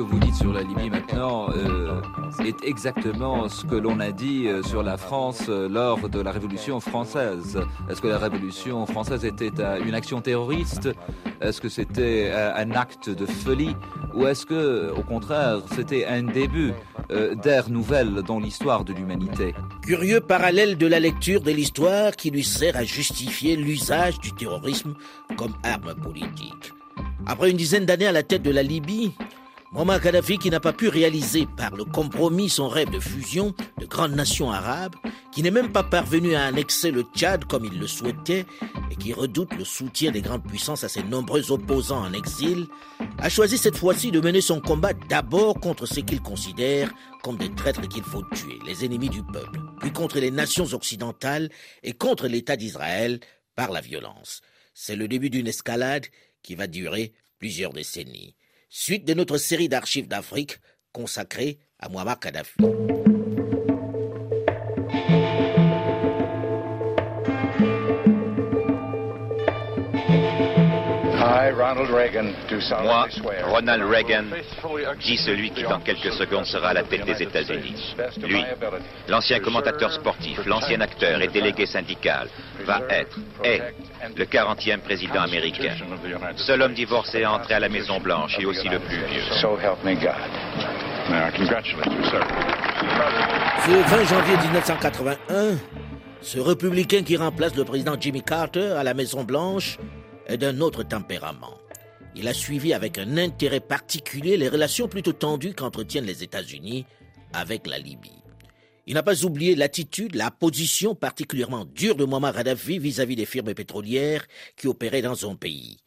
que vous dites sur la Libye maintenant euh, est exactement ce que l'on a dit euh, sur la France euh, lors de la Révolution française. Est-ce que la Révolution française était une action terroriste? Est-ce que c'était un acte de folie? Ou est-ce que, au contraire, c'était un début d'ère nouvelle dans l'histoire de l'humanité? Curieux parallèle de la lecture de l'histoire qui lui sert à justifier l'usage du terrorisme comme arme politique. Après une dizaine d'années à la tête de la Libye, Muammar Kadhafi qui n'a pas pu réaliser par le compromis son rêve de fusion de grandes nations arabes, qui n'est même pas parvenu à annexer le Tchad comme il le souhaitait et qui redoute le soutien des grandes puissances à ses nombreux opposants en exil, a choisi cette fois-ci de mener son combat d'abord contre ce qu'il considère comme des traîtres qu'il faut tuer, les ennemis du peuple, puis contre les nations occidentales et contre l'État d'Israël par la violence. C'est le début d'une escalade qui va durer plusieurs décennies suite de notre série d'archives d'Afrique consacrée à Muammar Kadhafi. Moi, Ronald Reagan, dit celui qui dans quelques secondes sera à la tête des États-Unis. Lui, l'ancien commentateur sportif, l'ancien acteur et délégué syndical, va être, est, le 40e président américain. Seul homme divorcé à entrer à la Maison-Blanche et aussi le plus vieux. Ce 20 janvier 1981, ce républicain qui remplace le président Jimmy Carter à la Maison-Blanche d'un autre tempérament. Il a suivi avec un intérêt particulier les relations plutôt tendues qu'entretiennent les États-Unis avec la Libye. Il n'a pas oublié l'attitude, la position particulièrement dure de Muammar Kadhafi vis-à-vis des firmes pétrolières qui opéraient dans son pays.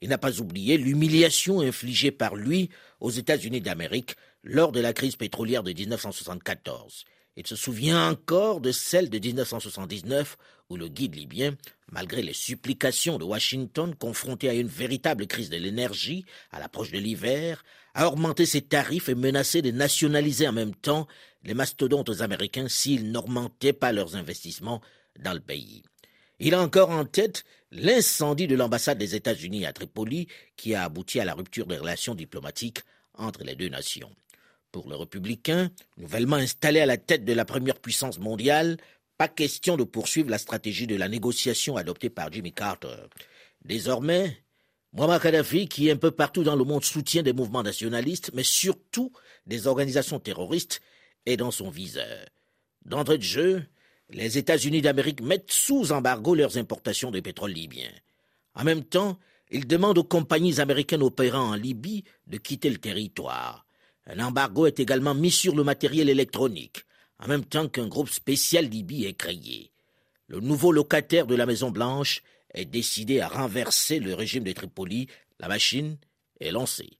Il n'a pas oublié l'humiliation infligée par lui aux États-Unis d'Amérique lors de la crise pétrolière de 1974. Il se souvient encore de celle de 1979 où le guide libyen, malgré les supplications de Washington confronté à une véritable crise de l'énergie à l'approche de l'hiver, a augmenté ses tarifs et menacé de nationaliser en même temps les mastodontes américains s'ils n'augmentaient pas leurs investissements dans le pays. Il a encore en tête l'incendie de l'ambassade des États-Unis à Tripoli qui a abouti à la rupture des relations diplomatiques entre les deux nations. Pour le républicain, nouvellement installé à la tête de la première puissance mondiale, pas question de poursuivre la stratégie de la négociation adoptée par Jimmy Carter. Désormais, Muammar Kadhafi, qui un peu partout dans le monde soutient des mouvements nationalistes, mais surtout des organisations terroristes, est dans son viseur. D'entrée de jeu, les États-Unis d'Amérique mettent sous embargo leurs importations de pétrole libyen. En même temps, ils demandent aux compagnies américaines opérant en Libye de quitter le territoire. Un embargo est également mis sur le matériel électronique, en même temps qu'un groupe spécial Libye est créé. Le nouveau locataire de la Maison Blanche est décidé à renverser le régime de Tripoli, la machine est lancée.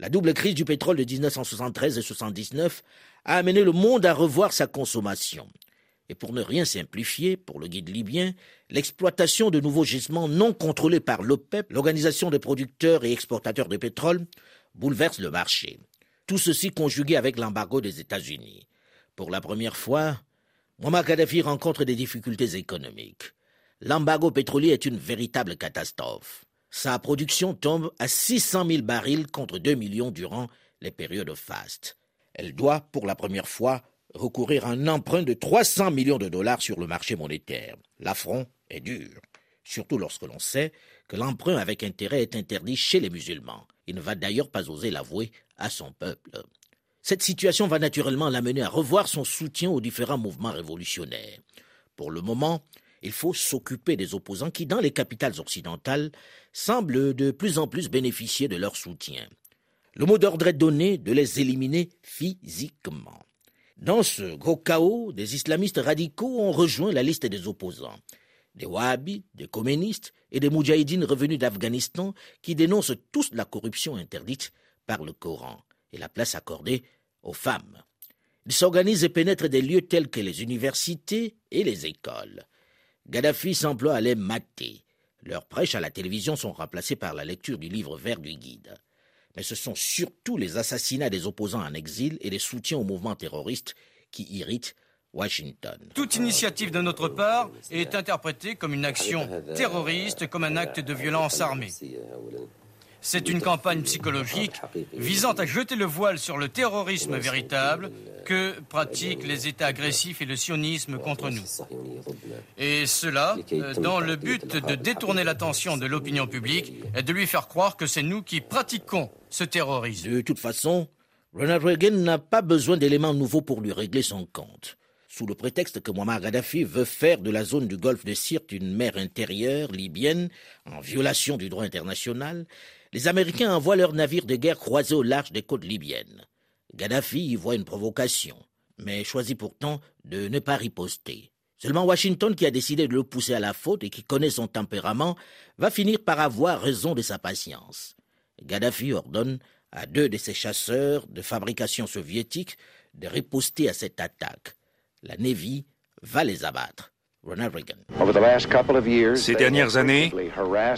La double crise du pétrole de 1973 et 1979 a amené le monde à revoir sa consommation. Et pour ne rien simplifier, pour le guide libyen, l'exploitation de nouveaux gisements non contrôlés par l'OPEP, l'organisation des producteurs et exportateurs de pétrole, bouleverse le marché. Tout ceci conjugué avec l'embargo des États-Unis. Pour la première fois, Muammar Kadhafi rencontre des difficultés économiques. L'embargo pétrolier est une véritable catastrophe. Sa production tombe à 600 000 barils contre 2 millions durant les périodes fastes. Elle doit, pour la première fois, recourir à un emprunt de 300 millions de dollars sur le marché monétaire. L'affront est dur, surtout lorsque l'on sait que l'emprunt avec intérêt est interdit chez les musulmans. Il ne va d'ailleurs pas oser l'avouer à son peuple. Cette situation va naturellement l'amener à revoir son soutien aux différents mouvements révolutionnaires. Pour le moment, il faut s'occuper des opposants qui, dans les capitales occidentales, semblent de plus en plus bénéficier de leur soutien. Le mot d'ordre est donné de les éliminer physiquement. Dans ce gros chaos, des islamistes radicaux ont rejoint la liste des opposants des Wahhabis, des communistes et des Moudjahidines revenus d'Afghanistan qui dénoncent tous la corruption interdite par le Coran et la place accordée aux femmes. Ils s'organisent et pénètrent des lieux tels que les universités et les écoles. Gaddafi s'emploie à les mater. Leurs prêches à la télévision sont remplacées par la lecture du livre vert du guide. Mais ce sont surtout les assassinats des opposants en exil et les soutiens au mouvement terroriste qui irritent Washington. Toute initiative de notre part est interprétée comme une action terroriste, comme un acte de violence armée. C'est une campagne psychologique visant à jeter le voile sur le terrorisme véritable que pratiquent les États agressifs et le sionisme contre nous. Et cela euh, dans le but de détourner l'attention de l'opinion publique et de lui faire croire que c'est nous qui pratiquons ce terrorisme. De toute façon, Ronald Reagan n'a pas besoin d'éléments nouveaux pour lui régler son compte. Sous le prétexte que Muammar Gaddafi veut faire de la zone du golfe de Sirte une mer intérieure libyenne, en violation du droit international, les Américains envoient leurs navires de guerre croisés au large des côtes libyennes. Gaddafi y voit une provocation, mais choisit pourtant de ne pas riposter. Seulement Washington, qui a décidé de le pousser à la faute et qui connaît son tempérament, va finir par avoir raison de sa patience. Gaddafi ordonne à deux de ses chasseurs de fabrication soviétique de riposter à cette attaque. La Navy va les abattre. Ces dernières années,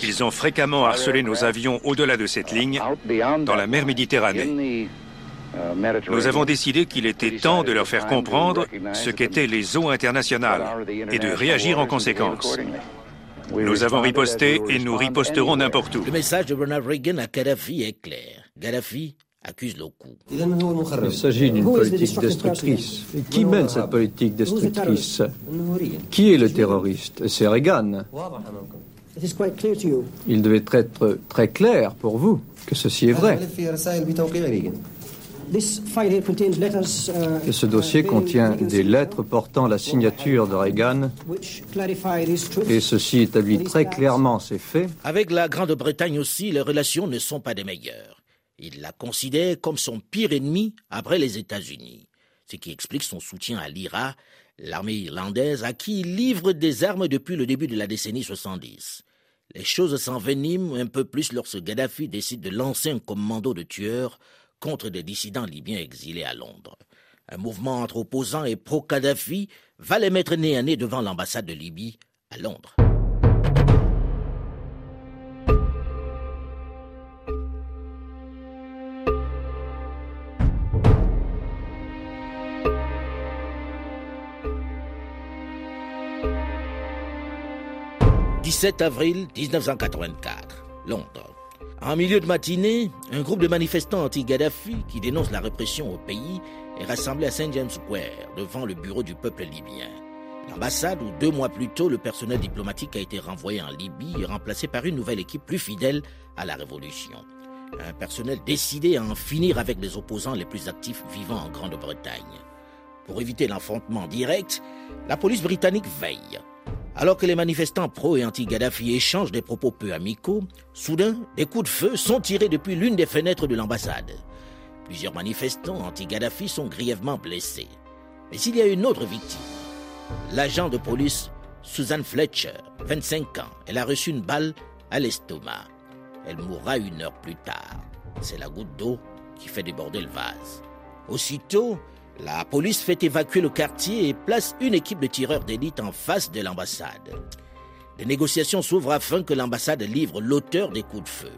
ils ont fréquemment harcelé nos avions au-delà de cette ligne, dans la mer Méditerranée. Nous avons décidé qu'il était temps de leur faire comprendre ce qu'étaient les eaux internationales et de réagir en conséquence. Nous avons riposté et nous riposterons n'importe où. Le message de Ronald Reagan à Gaddafi est clair. Gaddafi accuse le coup. Il s'agit d'une politique destructrice. Et qui mène cette politique destructrice? Qui est le terroriste? C'est Reagan. Il devait être très clair pour vous que ceci est vrai. Ce dossier contient des lettres portant la signature de Reagan et ceci établit très clairement ces faits. Avec la Grande-Bretagne aussi, les relations ne sont pas des meilleures. Il la considère comme son pire ennemi après les États-Unis, ce qui explique son soutien à l'IRA, l'armée irlandaise à qui il livre des armes depuis le début de la décennie 70. Les choses s'enveniment un peu plus lorsque Gaddafi décide de lancer un commando de tueurs contre des dissidents libyens exilés à Londres. Un mouvement entre opposants et pro-Kadhafi va les mettre nez à nez devant l'ambassade de Libye à Londres. « 17 avril 1984, Londres. En milieu de matinée, un groupe de manifestants anti-Gaddafi qui dénoncent la répression au pays est rassemblé à St. James Square devant le bureau du peuple libyen. L'ambassade où deux mois plus tôt le personnel diplomatique a été renvoyé en Libye est remplacé par une nouvelle équipe plus fidèle à la révolution. Un personnel décidé à en finir avec les opposants les plus actifs vivant en Grande-Bretagne. Pour éviter l'affrontement direct, la police britannique veille. Alors que les manifestants pro et anti-Gaddafi échangent des propos peu amicaux, soudain, des coups de feu sont tirés depuis l'une des fenêtres de l'ambassade. Plusieurs manifestants anti-Gaddafi sont grièvement blessés. Mais il y a une autre victime. L'agent de police Susan Fletcher, 25 ans, elle a reçu une balle à l'estomac. Elle mourra une heure plus tard. C'est la goutte d'eau qui fait déborder le vase. Aussitôt, la police fait évacuer le quartier et place une équipe de tireurs d'élite en face de l'ambassade. Des négociations s'ouvrent afin que l'ambassade livre l'auteur des coups de feu.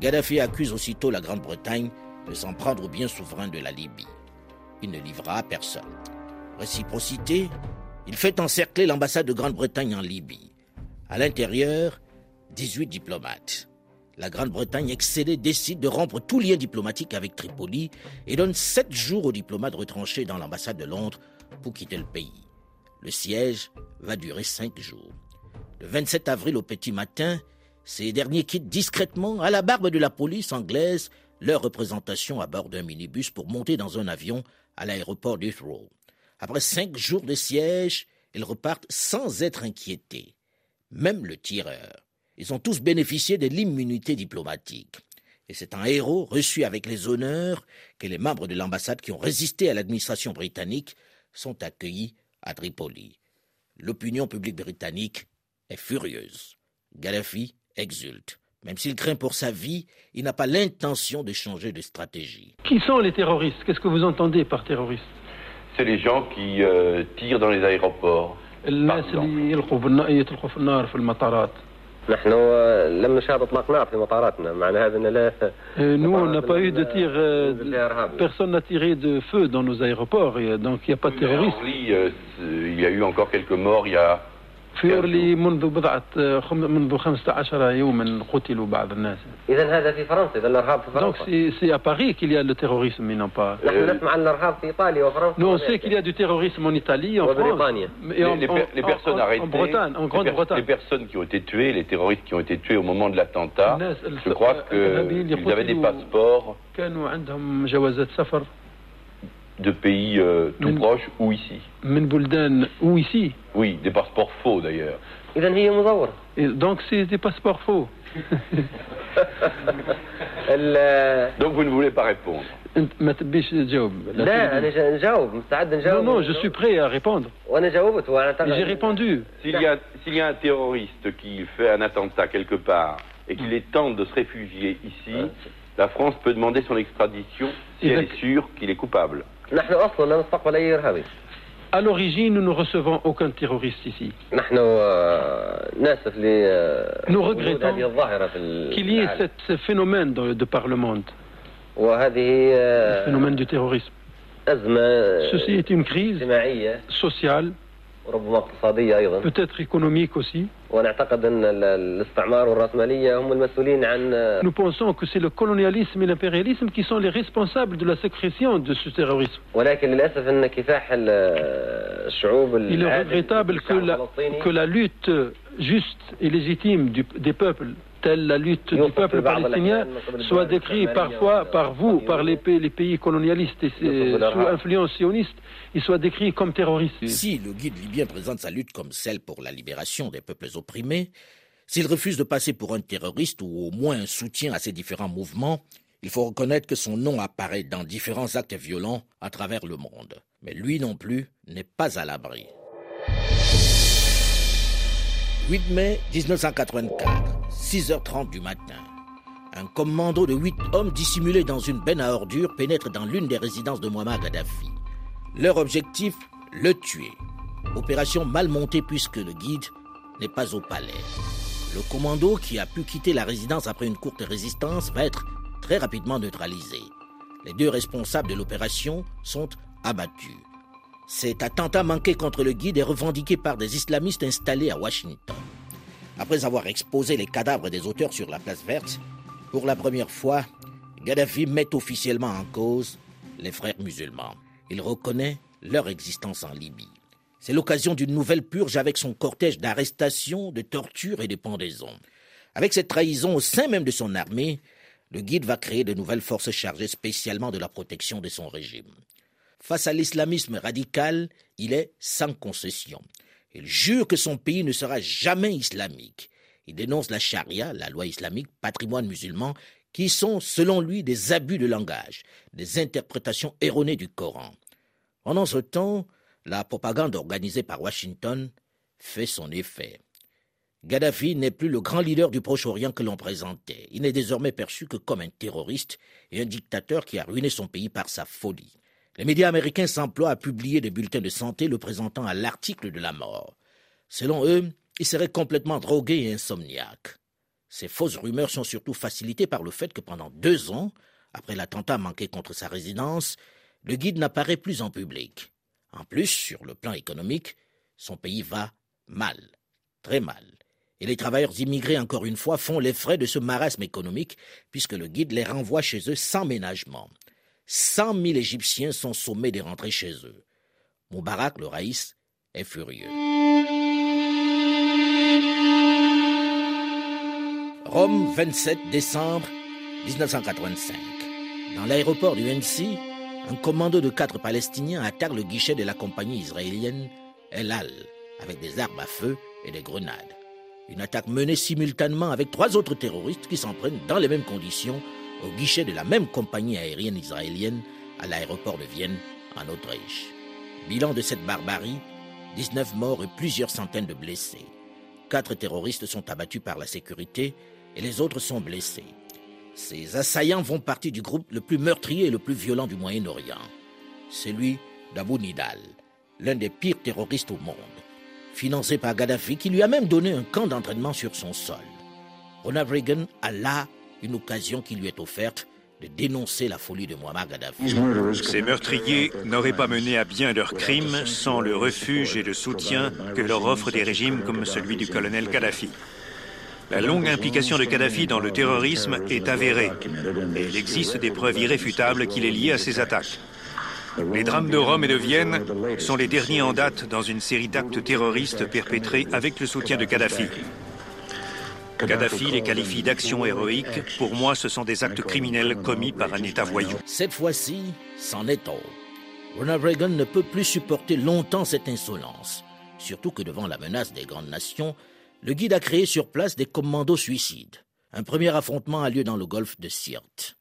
Gaddafi accuse aussitôt la Grande-Bretagne de s'en prendre au bien souverain de la Libye. Il ne livrera personne. Réciprocité, il fait encercler l'ambassade de Grande-Bretagne en Libye. À l'intérieur, 18 diplomates la Grande-Bretagne excédée décide de rompre tout lien diplomatique avec Tripoli et donne sept jours aux diplomates retranchés dans l'ambassade de Londres pour quitter le pays. Le siège va durer cinq jours. Le 27 avril au petit matin, ces derniers quittent discrètement, à la barbe de la police anglaise, leur représentation à bord d'un minibus pour monter dans un avion à l'aéroport d'Heathrow. Après cinq jours de siège, ils repartent sans être inquiétés. Même le tireur, ils ont tous bénéficié de l'immunité diplomatique. Et c'est un héros reçu avec les honneurs que les membres de l'ambassade qui ont résisté à l'administration britannique sont accueillis à Tripoli. L'opinion publique britannique est furieuse. Gaddafi exulte. Même s'il craint pour sa vie, il n'a pas l'intention de changer de stratégie. Qui sont les terroristes? Qu'est-ce que vous entendez par terroristes? C'est les gens qui euh, tirent dans les aéroports. يلقوا بالنار يطلقوا في النار في المطارات نحن لم نشاهد اطلاق نار في مطاراتنا معنى هذا ان لا Nous, on n'a pas eu de tir. euh, personne n'a tiré de feu dans nos aéroports, et donc il n'y a pas de terroristes. Oui, euh, c'est- il y a eu encore quelques morts il y a في أورلي منذ بضعة خم- منذ 15 يوما قتلوا بعض الناس. اذا هذا في فرنسا اذا الارهاب في Donc فرنسا c'est c'est à Paris qu'il y a le terrorisme, mais non pas. نحن نسمع عن الارهاب في ايطاليا وفرنسا Nous, on وأمريكا. sait qu'il y a du terrorisme en Italie, en France, وبريطانيا et en, les, les en- per- les en- personnes en- arrêtées, en Bretagne, en les, per- Grande-Bretagne. les personnes qui ont été tuées, les terroristes qui ont été tués au moment de l'attentat, الناس je crois الإرهابيين اللي qu'ils avaient des قتلوا passeports كانوا عندهم جوازات سفر de pays euh, tout Mais- proches ou ici. من بلدان ou ici. Oui, des passeports faux d'ailleurs. اذا هي مزوره Et donc c'est des passeports faux. ال- Donc vous ne voulez pas répondre. انت ما تبيش تجاوب لا لا تبي. انا جا- نجاوب مستعد Non, نجاوب non, je suis prêt à répondre. وانا جاوبت وانا Et J'ai répondu. S'il y, a, s'il y a un terroriste qui fait un attentat quelque part et qu'il est tente de se réfugier ici, la France peut demander son extradition si elle Exact. est sûre qu'il est coupable. نحن اصلا لا نستقبل اي ارهابي À l'origine, nous ne recevons aucun terroriste ici. نحن آه، ناسف ل آه، Nous وجود regrettons هذه الظاهره في Qu'il y ait العالم. cette- ce phénomène de, de par le monde, وهذه le آه، phénomène du terrorisme. ازمه Ceci est une crise اجتماعيه sociale, وربما اقتصاديه ايضا peut-être économique aussi. ونعتقد ان ال- الاستعمار والراسماليه هم المسؤولين عن آه، Nous pensons que c'est le colonialisme et l'impérialisme qui sont les responsables de la sécrétion de ce terrorisme. ولكن للاسف ان كفاح ال- آه، الشعوب Il est العادل regrettable que الشعب la, الفلسطيني que la lutte juste et légitime du- des peuples, telle la lutte du peuple palestinien, soit décrit parfois par vous, par les pays, les pays colonialistes et sous influence sioniste, il soit décrit comme terroriste. Si le guide libyen présente sa lutte comme celle pour la libération des peuples opprimés, s'il refuse de passer pour un terroriste ou au moins un soutien à ces différents mouvements, il faut reconnaître que son nom apparaît dans différents actes violents à travers le monde. Mais lui non plus n'est pas à l'abri. 8 mai 1984. 6h30 du matin. Un commando de huit hommes dissimulés dans une benne à ordures pénètre dans l'une des résidences de Muammar Gaddafi. Leur objectif, le tuer. Opération mal montée puisque le guide n'est pas au palais. Le commando qui a pu quitter la résidence après une courte résistance va être très rapidement neutralisé. Les deux responsables de l'opération sont abattus. Cet attentat manqué contre le guide est revendiqué par des islamistes installés à Washington. Après avoir exposé les cadavres des auteurs sur la place verte, pour la première fois, Gaddafi met officiellement en cause les frères musulmans. Il reconnaît leur existence en Libye. C'est l'occasion d'une nouvelle purge avec son cortège d'arrestations, de tortures et de pendaisons. Avec cette trahison au sein même de son armée, le guide va créer de nouvelles forces chargées spécialement de la protection de son régime. Face à l'islamisme radical, il est sans concession. Il jure que son pays ne sera jamais islamique. Il dénonce la charia, la loi islamique, patrimoine musulman, qui sont, selon lui, des abus de langage, des interprétations erronées du Coran. Pendant ce temps, la propagande organisée par Washington fait son effet. Gaddafi n'est plus le grand leader du Proche-Orient que l'on présentait. Il n'est désormais perçu que comme un terroriste et un dictateur qui a ruiné son pays par sa folie. Les médias américains s'emploient à publier des bulletins de santé le présentant à l'article de la mort. Selon eux, il serait complètement drogué et insomniaque. Ces fausses rumeurs sont surtout facilitées par le fait que pendant deux ans, après l'attentat manqué contre sa résidence, le guide n'apparaît plus en public. En plus, sur le plan économique, son pays va mal, très mal. Et les travailleurs immigrés, encore une fois, font les frais de ce marasme économique, puisque le guide les renvoie chez eux sans ménagement. Cent mille Égyptiens sont sommés de rentrer chez eux. Moubarak, le raïs, est furieux. Rome, 27 décembre 1985. Dans l'aéroport du NC, un commando de quatre Palestiniens attaque le guichet de la compagnie israélienne El Al avec des armes à feu et des grenades. Une attaque menée simultanément avec trois autres terroristes qui s'en prennent dans les mêmes conditions au guichet de la même compagnie aérienne israélienne à l'aéroport de Vienne, en Autriche. Bilan de cette barbarie, 19 morts et plusieurs centaines de blessés. Quatre terroristes sont abattus par la sécurité et les autres sont blessés. Ces assaillants font partie du groupe le plus meurtrier et le plus violent du Moyen-Orient, celui d'Abu Nidal, l'un des pires terroristes au monde, financé par Gaddafi qui lui a même donné un camp d'entraînement sur son sol. Ronald Reagan a là une occasion qui lui est offerte de dénoncer la folie de Muammar Gaddafi. Ces meurtriers n'auraient pas mené à bien leurs crimes sans le refuge et le soutien que leur offrent des régimes comme celui du colonel Kadhafi. La longue implication de Kadhafi dans le terrorisme est avérée et il existe des preuves irréfutables qu'il est lié à ces attaques. Les drames de Rome et de Vienne sont les derniers en date dans une série d'actes terroristes perpétrés avec le soutien de Kadhafi. Kadhafi les qualifie d'actions héroïques. Pour moi, ce sont des actes criminels commis par un État voyou. Cette fois-ci, c'en est trop. Ronald Reagan ne peut plus supporter longtemps cette insolence. Surtout que devant la menace des grandes nations, le guide a créé sur place des commandos suicides. Un premier affrontement a lieu dans le golfe de Sirte.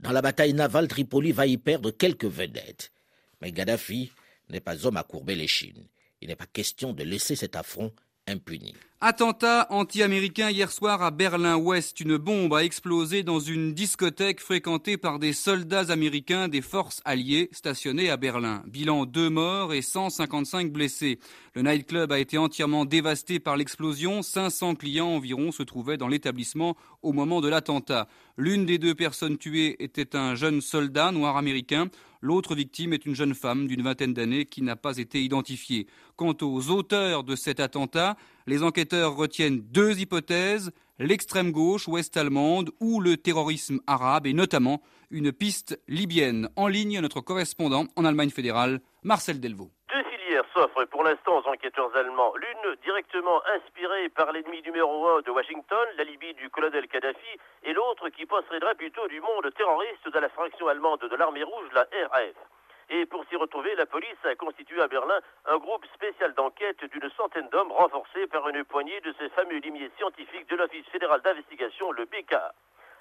Dans la bataille navale, Tripoli va y perdre quelques vedettes. Mais Gaddafi n'est pas homme à courber les chines. Il n'est pas question de laisser cet affront impuni. Attentat anti-américain hier soir à Berlin-Ouest. Une bombe a explosé dans une discothèque fréquentée par des soldats américains des forces alliées stationnés à Berlin. Bilan deux morts et 155 blessés. Le nightclub a été entièrement dévasté par l'explosion. 500 clients environ se trouvaient dans l'établissement au moment de l'attentat. L'une des deux personnes tuées était un jeune soldat noir américain. L'autre victime est une jeune femme d'une vingtaine d'années qui n'a pas été identifiée. Quant aux auteurs de cet attentat, les enquêteurs retiennent deux hypothèses, l'extrême gauche ouest-allemande ou le terrorisme arabe et notamment une piste libyenne. En ligne, notre correspondant en Allemagne fédérale, Marcel Delvaux. S'offrent pour l'instant aux enquêteurs allemands. L'une directement inspirée par l'ennemi numéro un de Washington, la Libye du colonel Kadhafi, et l'autre qui posséderait plutôt du monde terroriste de la fraction allemande de l'armée rouge, la RAF. Et pour s'y retrouver, la police a constitué à Berlin un groupe spécial d'enquête d'une centaine d'hommes renforcés par une poignée de ces fameux limiers scientifiques de l'Office fédéral d'investigation, le BKA.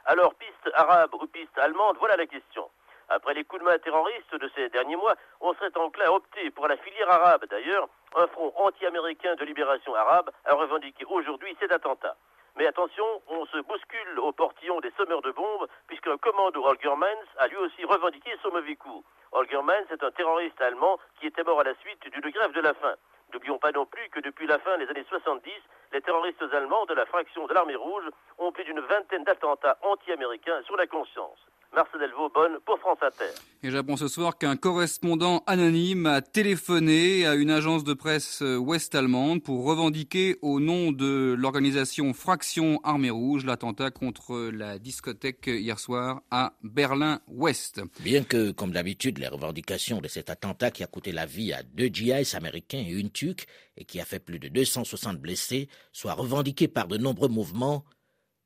Alors, piste arabe ou piste allemande, voilà la question. Après les coups de main terroristes de ces derniers mois, on serait enclin à opter pour la filière arabe. D'ailleurs, un front anti-américain de libération arabe a revendiqué aujourd'hui cet attentat. Mais attention, on se bouscule au portillon des sommeurs de bombes, puisqu'un commando Holgermans a lui aussi revendiqué son mauvais coup. Holgermans est un terroriste allemand qui était mort à la suite d'une grève de la faim. N'oublions pas non plus que depuis la fin des années 70, les terroristes allemands de la fraction de l'armée rouge ont plus d'une vingtaine d'attentats anti-américains sur la conscience. Marcel Delvaux, bonne pour France Inter. Et j'apprends ce soir qu'un correspondant anonyme a téléphoné à une agence de presse ouest-allemande pour revendiquer au nom de l'organisation Fraction Armée Rouge l'attentat contre la discothèque hier soir à Berlin-Ouest. Bien que, comme d'habitude, les revendications de cet attentat qui a coûté la vie à deux GIs américains et une tuque et qui a fait plus de 260 blessés soient revendiquées par de nombreux mouvements,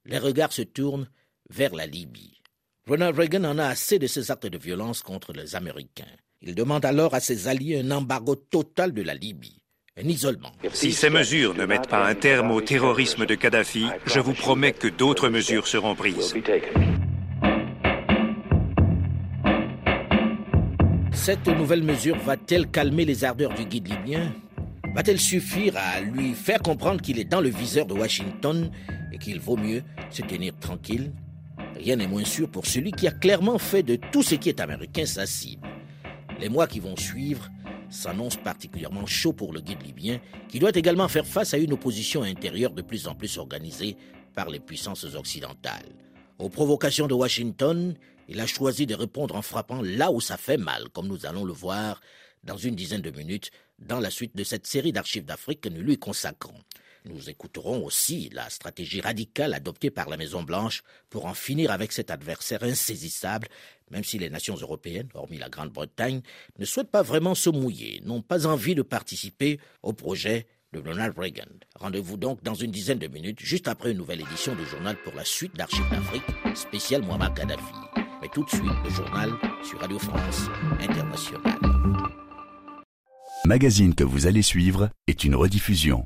les regards se tournent vers la Libye. Ronald Reagan en a assez de ces actes de violence contre les Américains. Il demande alors à ses alliés un embargo total de la Libye, un isolement. Si ces mesures ne mettent pas un terme au terrorisme de Kadhafi, je vous promets que d'autres mesures seront prises. Cette nouvelle mesure va-t-elle calmer les ardeurs du guide libyen? Va-t-elle suffire à lui faire comprendre qu'il est dans le viseur de Washington et qu'il vaut mieux se tenir tranquille? Rien n'est moins sûr pour celui qui a clairement fait de tout ce qui est américain sa cible. Les mois qui vont suivre s'annoncent particulièrement chauds pour le guide libyen, qui doit également faire face à une opposition intérieure de plus en plus organisée par les puissances occidentales. Aux provocations de Washington, il a choisi de répondre en frappant là où ça fait mal, comme nous allons le voir dans une dizaine de minutes dans la suite de cette série d'archives d'Afrique que nous lui consacrons. Nous écouterons aussi la stratégie radicale adoptée par la Maison-Blanche pour en finir avec cet adversaire insaisissable, même si les nations européennes, hormis la Grande-Bretagne, ne souhaitent pas vraiment se mouiller, n'ont pas envie de participer au projet de Ronald Reagan. Rendez-vous donc dans une dizaine de minutes, juste après une nouvelle édition du journal pour la suite d'Archives d'Afrique, spécial Muammar Kadhafi. Mais tout de suite, le journal sur Radio France Internationale. Magazine que vous allez suivre est une rediffusion.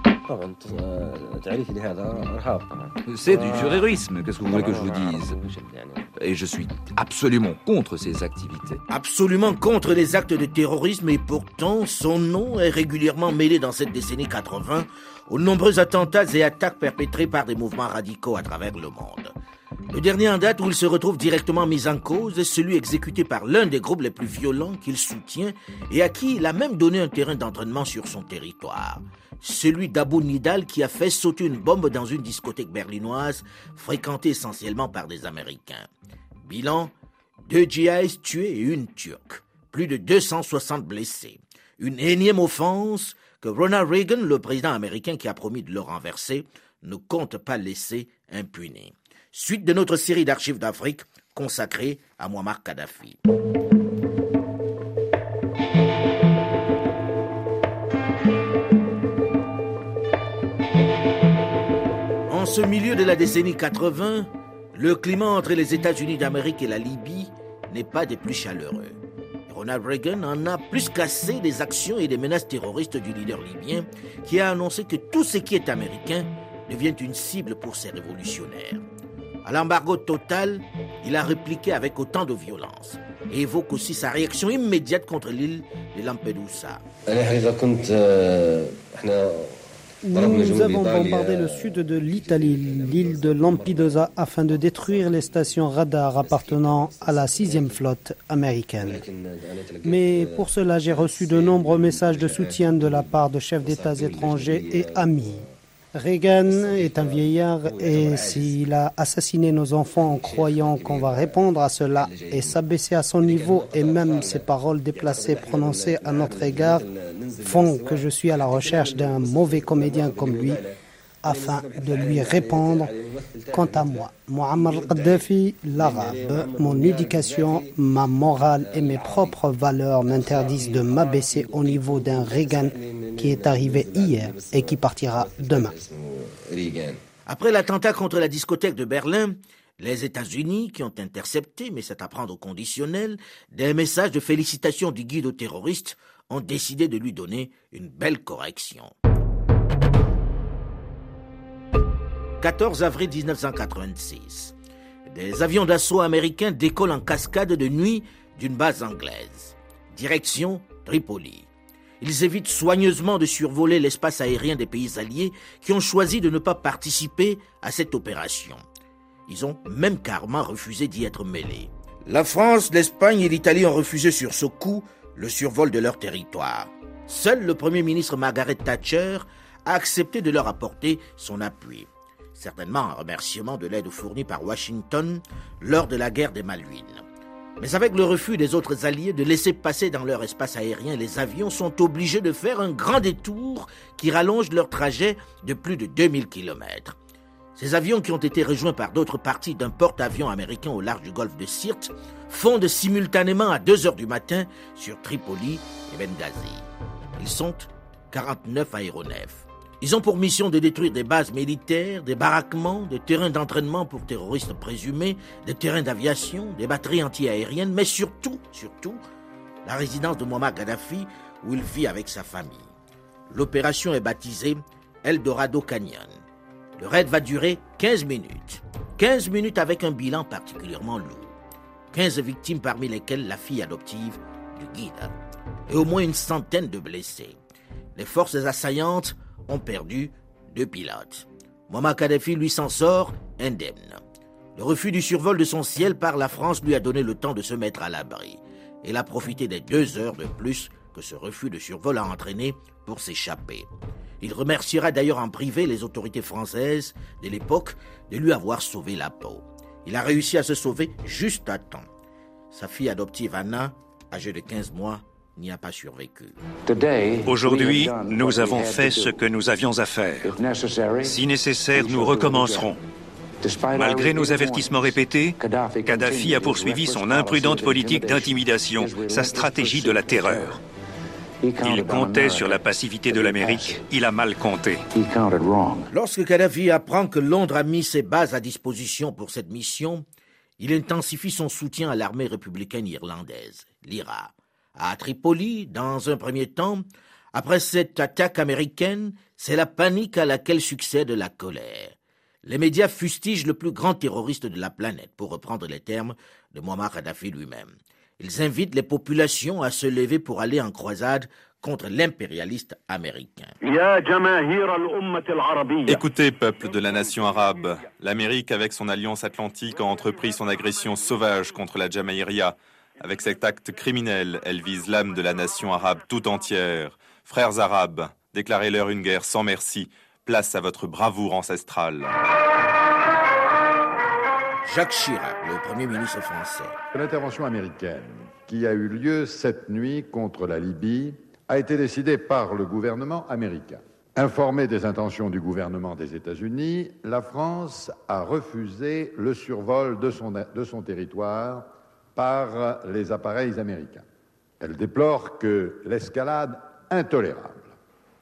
C'est du terrorisme, qu'est-ce que vous voulez que je vous dise Et je suis absolument contre ces activités. Absolument contre les actes de terrorisme et pourtant son nom est régulièrement mêlé dans cette décennie 80 aux nombreux attentats et attaques perpétrés par des mouvements radicaux à travers le monde. Le dernier en date où il se retrouve directement mis en cause est celui exécuté par l'un des groupes les plus violents qu'il soutient et à qui il a même donné un terrain d'entraînement sur son territoire. Celui d'Abu Nidal qui a fait sauter une bombe dans une discothèque berlinoise fréquentée essentiellement par des Américains. Bilan, deux djihadistes tués et une turque. Plus de 260 blessés. Une énième offense que Ronald Reagan, le président américain qui a promis de le renverser, ne compte pas laisser impuné. Suite de notre série d'archives d'Afrique consacrée à Muammar Kadhafi. En ce milieu de la décennie 80, le climat entre les États-Unis d'Amérique et la Libye n'est pas des plus chaleureux. Ronald Reagan en a plus qu'assez des actions et des menaces terroristes du leader libyen qui a annoncé que tout ce qui est américain devient une cible pour ses révolutionnaires. À l'embargo total, il a répliqué avec autant de violence et évoque aussi sa réaction immédiate contre l'île de Lampedusa. Nous avons bombardé le sud de l'Italie, l'île de Lampedusa, afin de détruire les stations radar appartenant à la sixième flotte américaine. Mais pour cela, j'ai reçu de nombreux messages de soutien de la part de chefs d'État étrangers et amis. Reagan est un vieillard et s'il a assassiné nos enfants en croyant qu'on va répondre à cela et s'abaisser à son niveau et même ses paroles déplacées prononcées à notre égard font que je suis à la recherche d'un mauvais comédien comme lui afin de lui répondre. Quant à moi, Muammar Kadhafi, l'arabe, mon éducation, ma morale et mes propres valeurs m'interdisent de m'abaisser au niveau d'un Reagan qui est arrivé hier et qui partira demain. Après l'attentat contre la discothèque de Berlin, les États-Unis, qui ont intercepté, mais c'est à prendre au conditionnel, des messages de félicitations du guide aux terroristes, ont décidé de lui donner une belle correction. 14 avril 1986. Des avions d'assaut américains décollent en cascade de nuit d'une base anglaise. Direction Tripoli. Ils évitent soigneusement de survoler l'espace aérien des pays alliés qui ont choisi de ne pas participer à cette opération. Ils ont même carrément refusé d'y être mêlés. La France, l'Espagne et l'Italie ont refusé sur ce coup le survol de leur territoire. Seul le Premier ministre Margaret Thatcher a accepté de leur apporter son appui certainement en remerciement de l'aide fournie par Washington lors de la guerre des Malouines. Mais avec le refus des autres alliés de laisser passer dans leur espace aérien, les avions sont obligés de faire un grand détour qui rallonge leur trajet de plus de 2000 km. Ces avions qui ont été rejoints par d'autres parties d'un porte-avions américain au large du golfe de Sirte fondent simultanément à 2 heures du matin sur Tripoli et Benghazi. Ils sont 49 aéronefs. Ils ont pour mission de détruire des bases militaires, des baraquements, des terrains d'entraînement pour terroristes présumés, des terrains d'aviation, des batteries anti-aériennes, mais surtout, surtout, la résidence de Muammar Gaddafi où il vit avec sa famille. L'opération est baptisée Eldorado Canyon. Le raid va durer 15 minutes. 15 minutes avec un bilan particulièrement lourd. 15 victimes parmi lesquelles la fille adoptive du guide. Et au moins une centaine de blessés. Les forces assaillantes ont perdu deux pilotes. Muammar Kadhafi lui s'en sort indemne. Le refus du survol de son ciel par la France lui a donné le temps de se mettre à l'abri. Il a profité des deux heures de plus que ce refus de survol a entraîné pour s'échapper. Il remerciera d'ailleurs en privé les autorités françaises de l'époque de lui avoir sauvé la peau. Il a réussi à se sauver juste à temps. Sa fille adoptive Anna, âgée de 15 mois, n'y a pas survécu. Aujourd'hui, nous avons fait ce que nous avions à faire. Si nécessaire, nous recommencerons. Malgré nos avertissements répétés, Kadhafi a poursuivi son imprudente politique d'intimidation, sa stratégie de la terreur. Il comptait sur la passivité de l'Amérique, il a mal compté. Lorsque Kadhafi apprend que Londres a mis ses bases à disposition pour cette mission, il intensifie son soutien à l'armée républicaine irlandaise, l'IRA. À Tripoli, dans un premier temps, Après cette attaque américaine, c'est la panique à laquelle succède la colère. Les médias fustigent le plus grand terroriste de la planète, pour reprendre les termes de Muammar Kadhafi lui-même. Ils invitent les populations à se lever pour aller en croisade contre l'impérialiste américain. Écoutez, peuple de la nation arabe, l'Amérique, avec son alliance atlantique, a entrepris son agression sauvage contre la Jamaïria. Avec cet acte criminel, elle vise l'âme de la nation arabe tout entière. Frères arabes, déclarez-leur une guerre sans merci. Place à votre bravoure ancestrale. Jacques Chirac, le Premier ministre français. L'intervention américaine qui a eu lieu cette nuit contre la Libye a été décidée par le gouvernement américain. Informé des intentions du gouvernement des États-Unis, la France a refusé le survol de son, de son territoire par les appareils américains. Elle déplore que l'escalade intolérable,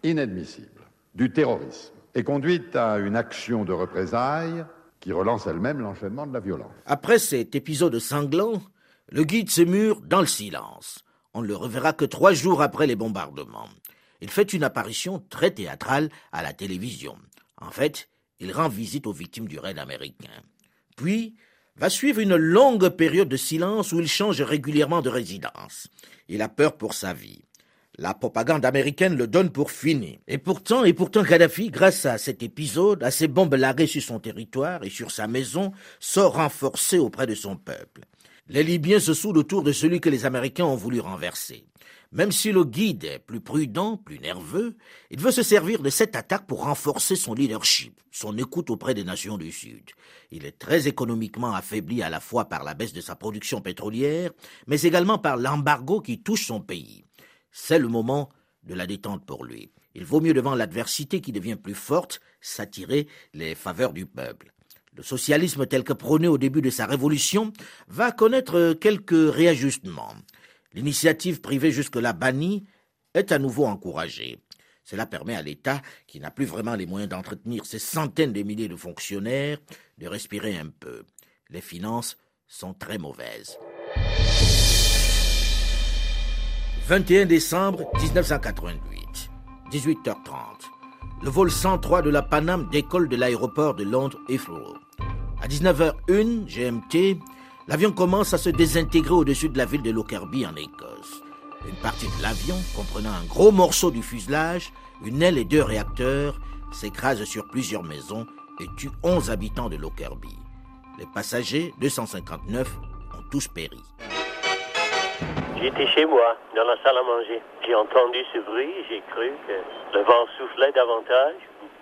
inadmissible, du terrorisme ait conduit à une action de représailles qui relance elle-même l'enchaînement de la violence. Après cet épisode sanglant, le guide se mure dans le silence. On ne le reverra que trois jours après les bombardements. Il fait une apparition très théâtrale à la télévision. En fait, il rend visite aux victimes du raid américain. Puis, va suivre une longue période de silence où il change régulièrement de résidence. Il a peur pour sa vie. La propagande américaine le donne pour fini. Et pourtant, et pourtant, Kadhafi, grâce à cet épisode, à ses bombes larguées sur son territoire et sur sa maison, sort renforcé auprès de son peuple. Les Libyens se soudent autour de celui que les Américains ont voulu renverser. Même si le guide est plus prudent, plus nerveux, il veut se servir de cette attaque pour renforcer son leadership, son écoute auprès des nations du Sud. Il est très économiquement affaibli à la fois par la baisse de sa production pétrolière, mais également par l'embargo qui touche son pays. C'est le moment de la détente pour lui. Il vaut mieux devant l'adversité qui devient plus forte s'attirer les faveurs du peuple. Le socialisme tel que prôné au début de sa révolution va connaître quelques réajustements. L'initiative privée jusque-là bannie est à nouveau encouragée. Cela permet à l'État, qui n'a plus vraiment les moyens d'entretenir ses centaines de milliers de fonctionnaires, de respirer un peu. Les finances sont très mauvaises. 21 décembre 1988, 18h30. Le vol 103 de la Paname décolle de l'aéroport de Londres Heathrow. À 19h01 GMT, l'avion commence à se désintégrer au-dessus de la ville de Lockerbie en Écosse. Une partie de l'avion, comprenant un gros morceau du fuselage, une aile et deux réacteurs, s'écrase sur plusieurs maisons et tue 11 habitants de Lockerbie. Les passagers, 259, ont tous péri. J'étais chez moi, dans la salle à manger. J'ai entendu ce bruit, j'ai cru que le vent soufflait davantage,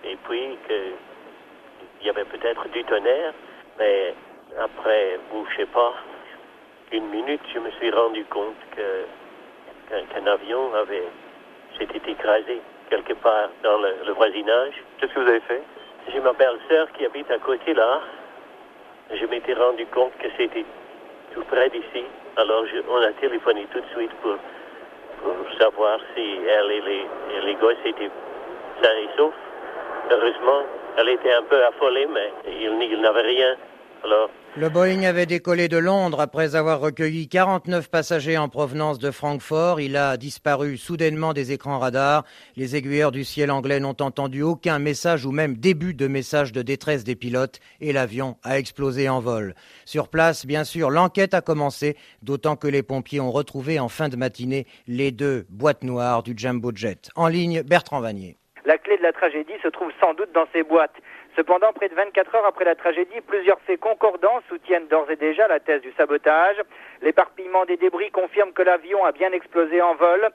et puis qu'il y avait peut-être du tonnerre. Mais après, ou je sais pas, une minute, je me suis rendu compte que qu'un avion avait s'était écrasé quelque part dans le, le voisinage. Qu'est-ce que vous avez fait? J'ai ma belle-sœur qui habite à côté là. Je m'étais rendu compte que c'était tout près d'ici. Alors je, on a téléphoné tout de suite pour, pour savoir si elle et les, et les gosses étaient sains et saufs. Heureusement, elle était un peu affolée, mais il, il n'avait rien. Alors, le Boeing avait décollé de Londres après avoir recueilli 49 passagers en provenance de Francfort. Il a disparu soudainement des écrans radars. Les aiguilleurs du ciel anglais n'ont entendu aucun message ou même début de message de détresse des pilotes et l'avion a explosé en vol. Sur place, bien sûr, l'enquête a commencé, d'autant que les pompiers ont retrouvé en fin de matinée les deux boîtes noires du Jumbo Jet. En ligne, Bertrand Vanier. La clé de la tragédie se trouve sans doute dans ces boîtes. Cependant, près de 24 heures après la tragédie, plusieurs faits concordants soutiennent d'ores et déjà la thèse du sabotage. L'éparpillement des débris confirme que l'avion a bien explosé en vol.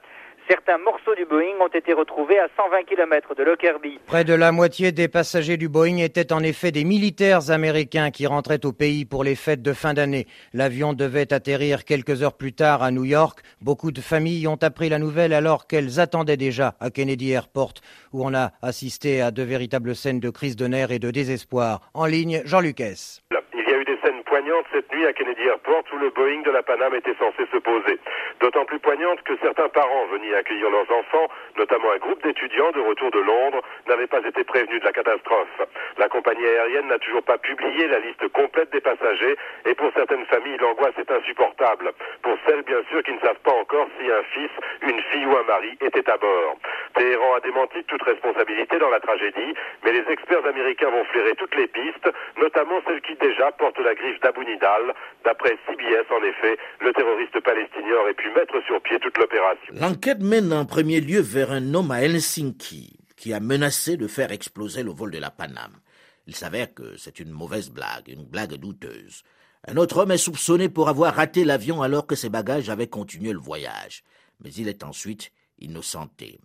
Certains morceaux du Boeing ont été retrouvés à 120 km de Lockerbie. Près de la moitié des passagers du Boeing étaient en effet des militaires américains qui rentraient au pays pour les fêtes de fin d'année. L'avion devait atterrir quelques heures plus tard à New York. Beaucoup de familles ont appris la nouvelle alors qu'elles attendaient déjà à Kennedy Airport, où on a assisté à de véritables scènes de crise de nerfs et de désespoir. En ligne, Jean Lucas. Il y a eu des scènes poignante cette nuit à Kennedy Airport où le Boeing de la Paname était censé se poser. D'autant plus poignante que certains parents venus accueillir leurs enfants, notamment un groupe d'étudiants de retour de Londres, n'avaient pas été prévenus de la catastrophe. La compagnie aérienne n'a toujours pas publié la liste complète des passagers et pour certaines familles, l'angoisse est insupportable. Pour celles, bien sûr, qui ne savent pas encore si un fils, une fille ou un mari était à bord. Téhéran a démenti toute responsabilité dans la tragédie, mais les experts américains vont flairer toutes les pistes, notamment celles qui déjà portent la griffe d'Abu Nidal. D'après CBS, en effet, le terroriste palestinien aurait pu mettre sur pied toute l'opération. L'enquête mène en premier lieu vers un homme à Helsinki qui a menacé de faire exploser le vol de la Paname. Il s'avère que c'est une mauvaise blague, une blague douteuse. Un autre homme est soupçonné pour avoir raté l'avion alors que ses bagages avaient continué le voyage. Mais il est ensuite innocenté.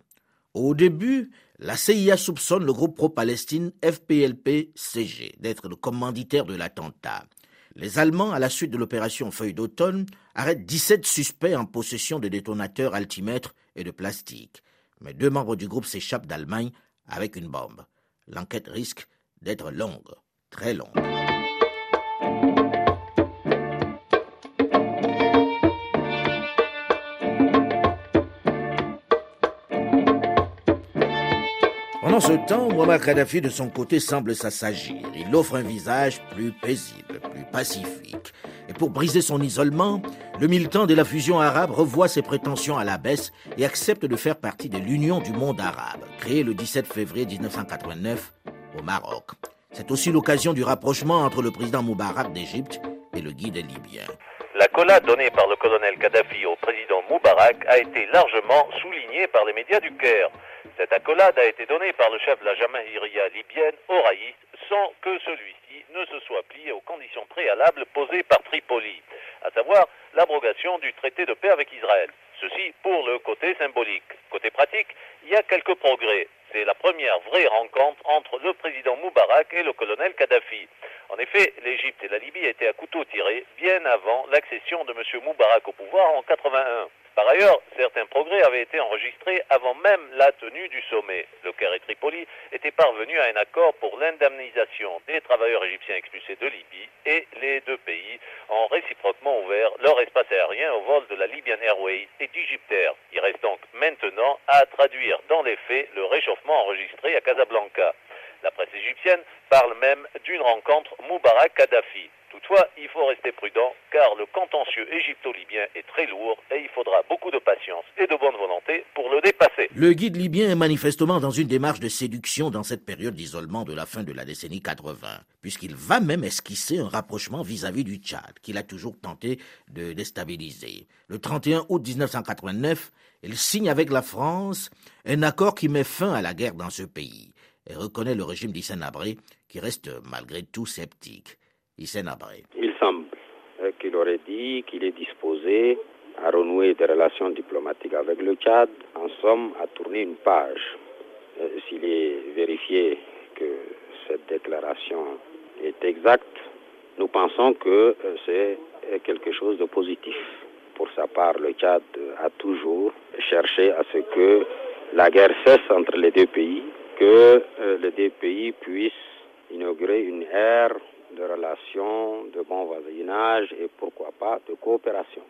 Au début, la CIA soupçonne le groupe pro-Palestine FPLP-CG d'être le commanditaire de l'attentat. Les Allemands, à la suite de l'opération Feuille d'automne, arrêtent 17 suspects en possession de détonateurs altimètres et de plastique. Mais deux membres du groupe s'échappent d'Allemagne avec une bombe. L'enquête risque d'être longue, très longue. Pendant ce temps, Muammar Kadhafi de son côté semble s'assagir. Il offre un visage plus paisible, plus pacifique. Et pour briser son isolement, le militant de la fusion arabe revoit ses prétentions à la baisse et accepte de faire partie de l'Union du monde arabe, créée le 17 février 1989 au Maroc. C'est aussi l'occasion du rapprochement entre le président Moubarak d'Égypte et le guide libyen. L'accolade donnée par le colonel Kadhafi au président Moubarak a été largement soulignée par les médias du Caire. Cette accolade a été donnée par le chef de la Jamahiria libyenne au sans que celui-ci ne se soit plié aux conditions préalables posées par Tripoli, à savoir l'abrogation du traité de paix avec Israël. Ceci pour le côté symbolique. Côté pratique, il y a quelques progrès. C'est la première vraie rencontre entre le président Moubarak et le colonel Kadhafi. En effet, l'Égypte et la Libye étaient à couteau tiré bien avant l'accession de M. Moubarak au pouvoir en 81. Par ailleurs, certains progrès avaient été enregistrés avant même la tenue du sommet. Le Caire et Tripoli étaient parvenus à un accord pour l'indemnisation des travailleurs égyptiens expulsés de Libye et les deux pays ont réciproquement ouvert leur espace aérien au vol de la Libyan Airways et d'Egyptair. Il reste donc maintenant à traduire dans les faits le réchauffement enregistré à Casablanca. La presse égyptienne parle même d'une rencontre Moubarak-Kadhafi. Il faut rester prudent car le contentieux égypto-libyen est très lourd et il faudra beaucoup de patience et de bonne volonté pour le dépasser. Le guide libyen est manifestement dans une démarche de séduction dans cette période d'isolement de la fin de la décennie 80, puisqu'il va même esquisser un rapprochement vis-à-vis du Tchad, qu'il a toujours tenté de déstabiliser. Le 31 août 1989, il signe avec la France un accord qui met fin à la guerre dans ce pays et reconnaît le régime d'Hissène Abré, qui reste malgré tout sceptique. Il semble qu'il aurait dit qu'il est disposé à renouer des relations diplomatiques avec le Tchad, en somme à tourner une page. S'il est vérifié que cette déclaration est exacte, nous pensons que c'est quelque chose de positif. Pour sa part, le Tchad a toujours cherché à ce que la guerre cesse entre les deux pays, que les deux pays puissent inaugurer une ère de relations, de bon voisinage et pourquoi pas de coopération.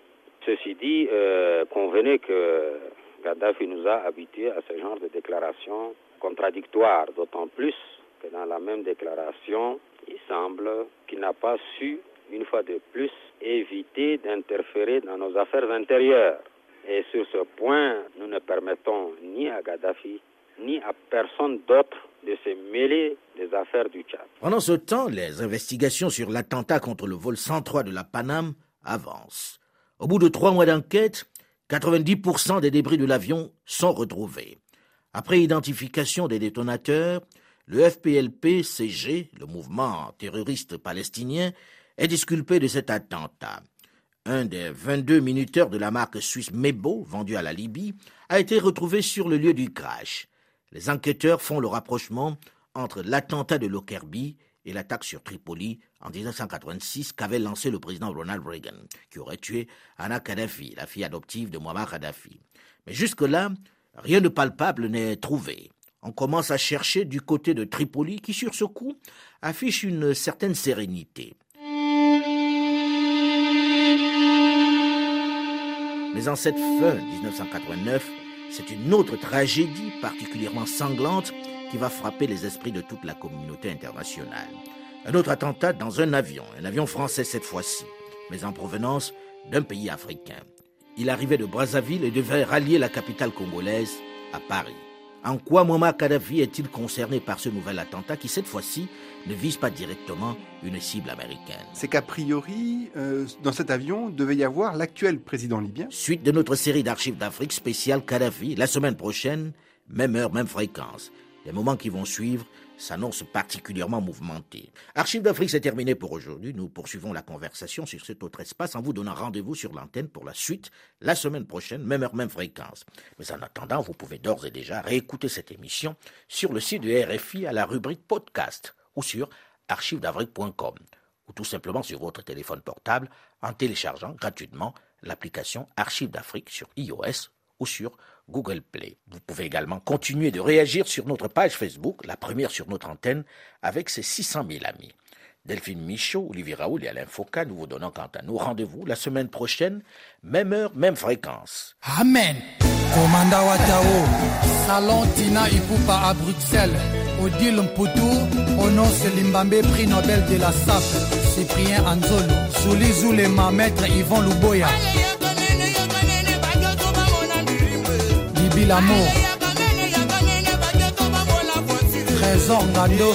Ceci dit, euh, convenez que Gaddafi nous a habitués à ce genre de déclarations contradictoires, d'autant plus que dans la même déclaration, il semble qu'il n'a pas su, une fois de plus, éviter d'interférer dans nos affaires intérieures. Et sur ce point, nous ne permettons ni à Gaddafi, ni à personne d'autre de se mêler affaires du Tchad. Pendant ce temps, les investigations sur l'attentat contre le vol 103 de la Paname avancent. Au bout de trois mois d'enquête, 90% des débris de l'avion sont retrouvés. Après identification des détonateurs, le FPLP-CG, le mouvement terroriste palestinien, est disculpé de cet attentat. Un des 22 minuteurs de la marque suisse Mebo, vendu à la Libye, a été retrouvé sur le lieu du crash. Les enquêteurs font le rapprochement entre l'attentat de Lockerbie et l'attaque sur Tripoli en 1986 qu'avait lancé le président Ronald Reagan, qui aurait tué Anna Kadhafi, la fille adoptive de Muammar Kadhafi. Mais jusque-là, rien de palpable n'est trouvé. On commence à chercher du côté de Tripoli qui, sur ce coup, affiche une certaine sérénité. Mais en cette fin 1989, c'est une autre tragédie particulièrement sanglante qui va frapper les esprits de toute la communauté internationale. Un autre attentat dans un avion, un avion français cette fois-ci, mais en provenance d'un pays africain. Il arrivait de Brazzaville et devait rallier la capitale congolaise à Paris. En quoi Muammar Kadhafi est-il concerné par ce nouvel attentat qui, cette fois-ci, ne vise pas directement une cible américaine? C'est qu'a priori, euh, dans cet avion, devait y avoir l'actuel président libyen. Suite de notre série d'archives d'Afrique spéciale Kadhafi, la semaine prochaine, même heure, même fréquence. Les moments qui vont suivre s'annonce particulièrement mouvementé. Archive d'Afrique, c'est terminé pour aujourd'hui. Nous poursuivons la conversation sur cet autre espace en vous donnant rendez-vous sur l'antenne pour la suite la semaine prochaine, même heure, même fréquence. Mais en attendant, vous pouvez d'ores et déjà réécouter cette émission sur le site de RFI à la rubrique podcast ou sur archivedafrique.com ou tout simplement sur votre téléphone portable en téléchargeant gratuitement l'application Archive d'Afrique sur iOS ou sur Google Play. Vous pouvez également continuer de réagir sur notre page Facebook, la première sur notre antenne, avec ses 600 000 amis. Delphine Michaud, Olivier Raoul et Alain Foucault, nous vous donnons quant à nous rendez-vous la semaine prochaine, même heure, même fréquence. Amen. Commanda Watao, Salon Tina Ipupa à Bruxelles, Odile Mputu, Ononce Limbambe, prix Nobel de la SAP, Cyprien Anzolo, Souli Zulema, Maître Yvon Louboya. L'amour. Trésor Ngando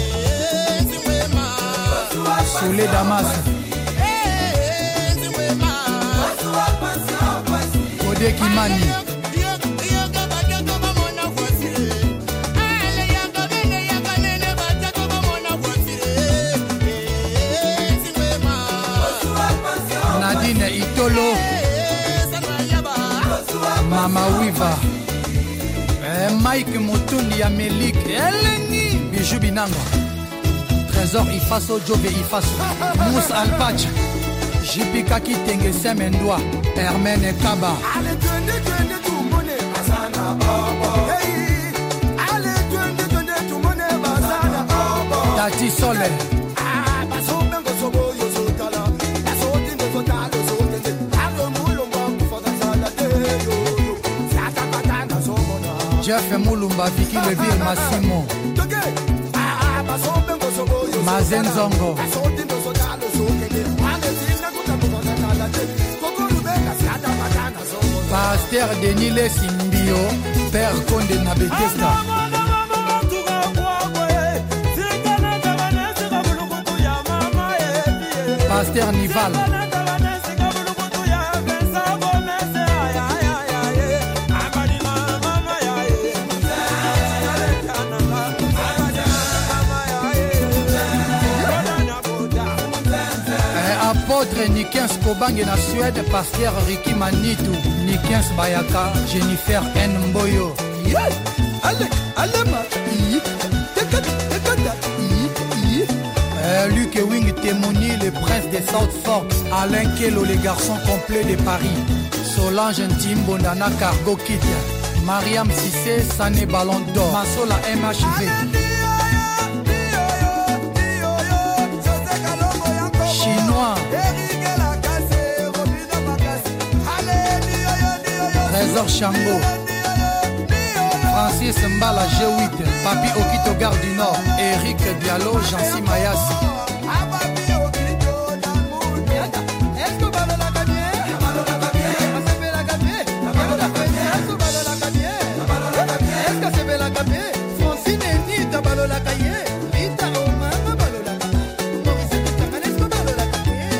Soulé Damas. Kodé Kimani. Nadine Itolo. Mama Wiva mike motundi ya melike elengi biju binanga trésor ifaso jobe ifaso. Mus alpach jipika kitenge semendwa hermene kaba. Tati sole jeff mulumba viki levir masimo mazenzongo paster denis lesimbio père konde na betesta paster nival Nikens Kobange na Suède, pasteur Ricky Manitou, Nikens Bayaka, Jennifer N. Mboyo. Allez, allez, ma. Euh, Wing Témoni, le prince des South Forks. Alain Kello, les garçons complets de Paris. Solange Ntimbo, Nana Cargo Kid. Mariam Sissé, Sané Ballon d'Or. Masola MHV. Trésor Chango Francis Mbala G8 Papi Okito Gare du Nord. Eric Diallo Jancy Mayasi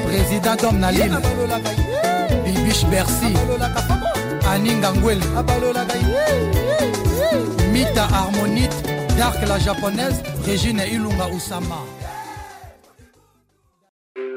Président Dom Nalim. Bibiche Bercy aninga ngwele. Mita harmonite dark la japonaise régine ilunga usama